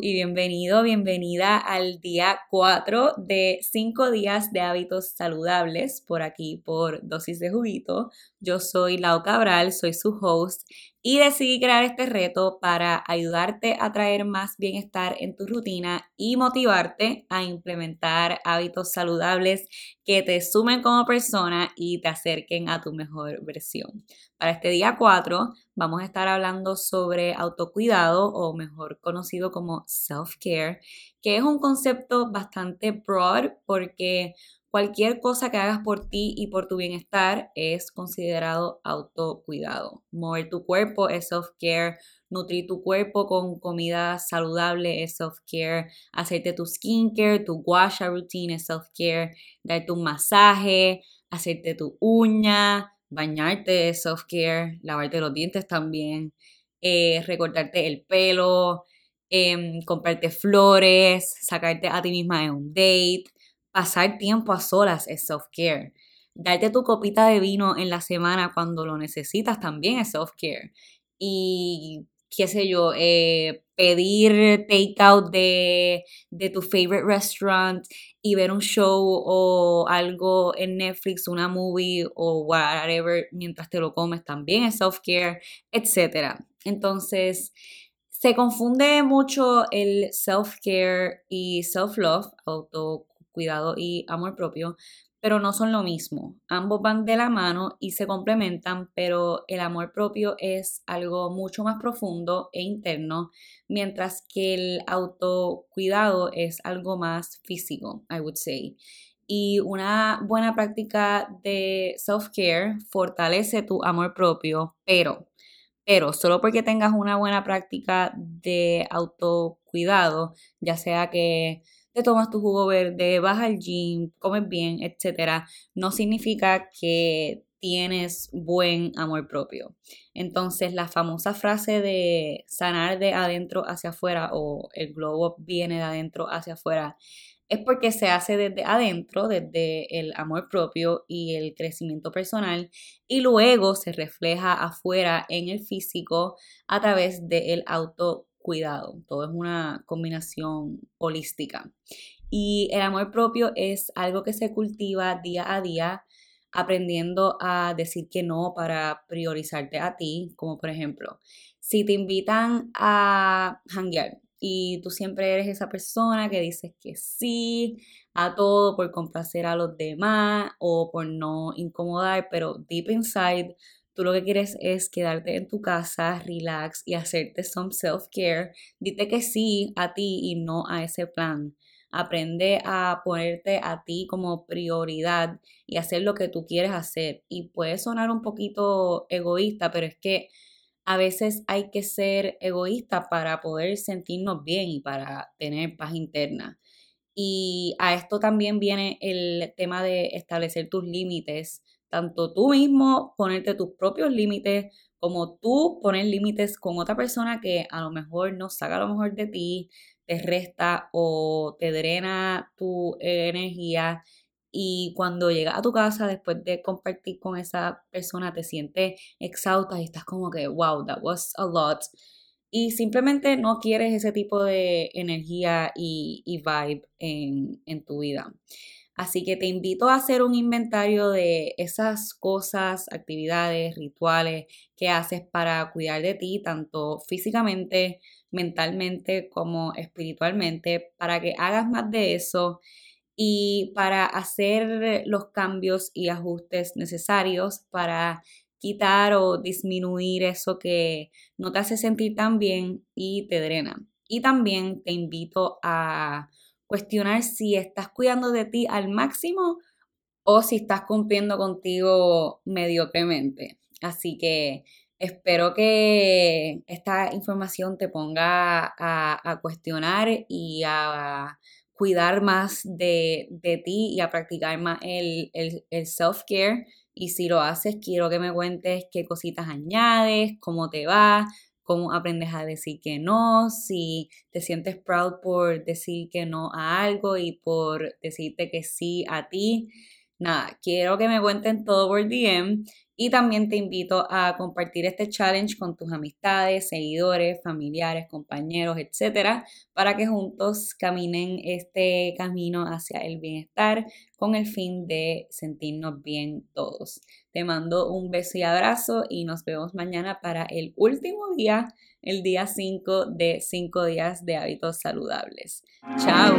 y bienvenido, bienvenida al día 4 de 5 días de hábitos saludables por aquí por Dosis de Juguito. Yo soy Lau Cabral, soy su host y decidí crear este reto para ayudarte a traer más bienestar en tu rutina y motivarte a implementar hábitos saludables que te sumen como persona y te acerquen a tu mejor versión. Para este día 4 vamos a estar hablando sobre autocuidado o mejor conocido como self-care, que es un concepto bastante broad porque Cualquier cosa que hagas por ti y por tu bienestar es considerado autocuidado. Mover tu cuerpo es self-care, nutrir tu cuerpo con comida saludable es self-care, hacerte tu skincare, tu guasha routine es self-care, darte un masaje, hacerte tu uña, bañarte self-care, lavarte los dientes también, eh, recortarte el pelo, em, comprarte flores, sacarte a ti misma en un date, Pasar tiempo a solas es self-care. Darte tu copita de vino en la semana cuando lo necesitas también es self-care. Y qué sé yo, eh, pedir takeout de, de tu favorite restaurant y ver un show o algo en Netflix, una movie o whatever mientras te lo comes también es self-care, etc. Entonces, se confunde mucho el self-care y self-love, auto cuidado y amor propio, pero no son lo mismo. Ambos van de la mano y se complementan, pero el amor propio es algo mucho más profundo e interno, mientras que el autocuidado es algo más físico, I would say. Y una buena práctica de self-care fortalece tu amor propio, pero, pero solo porque tengas una buena práctica de autocuidado, ya sea que te tomas tu jugo verde, vas al gym, comes bien, etcétera, no significa que tienes buen amor propio. Entonces, la famosa frase de sanar de adentro hacia afuera o el globo viene de adentro hacia afuera es porque se hace desde adentro, desde el amor propio y el crecimiento personal, y luego se refleja afuera en el físico a través del auto cuidado. Todo es una combinación holística. Y el amor propio es algo que se cultiva día a día, aprendiendo a decir que no para priorizarte a ti, como por ejemplo, si te invitan a hanguear y tú siempre eres esa persona que dices que sí a todo por complacer a los demás o por no incomodar, pero deep inside Tú lo que quieres es quedarte en tu casa, relax y hacerte some self-care. Dite que sí a ti y no a ese plan. Aprende a ponerte a ti como prioridad y hacer lo que tú quieres hacer. Y puede sonar un poquito egoísta, pero es que a veces hay que ser egoísta para poder sentirnos bien y para tener paz interna. Y a esto también viene el tema de establecer tus límites tanto tú mismo ponerte tus propios límites, como tú poner límites con otra persona que a lo mejor no saca lo mejor de ti, te resta o te drena tu energía. Y cuando llegas a tu casa después de compartir con esa persona, te sientes exhausta y estás como que, wow, that was a lot. Y simplemente no quieres ese tipo de energía y, vibe en, en tu vida. Así que te invito a hacer un inventario de esas cosas, actividades, rituales que haces para cuidar de ti, tanto físicamente, mentalmente como espiritualmente, para que hagas más de eso y para hacer los cambios y ajustes necesarios para quitar o disminuir eso que no te hace sentir tan bien y te drena. Y también te invito a cuestionar si estás cuidando de ti al máximo o si estás cumpliendo contigo mediocremente. Así que espero que esta información te ponga a, cuestionar y a cuidar más de, ti y a practicar más el, el, el self-care. Y si lo haces, quiero que me cuentes qué cositas añades, cómo te va, cómo aprendes a decir que no, si te sientes proud por decir que no a algo y por decirte que sí a ti. Nada, quiero que me cuenten todo por DM y también te invito a compartir este challenge con tus amistades, seguidores, familiares, compañeros, etcétera, para que juntos caminen este camino hacia el bienestar con el fin de sentirnos bien todos. Te mando un beso y abrazo y nos vemos mañana para el último día, el día 5 de 5 días de hábitos saludables. Chao.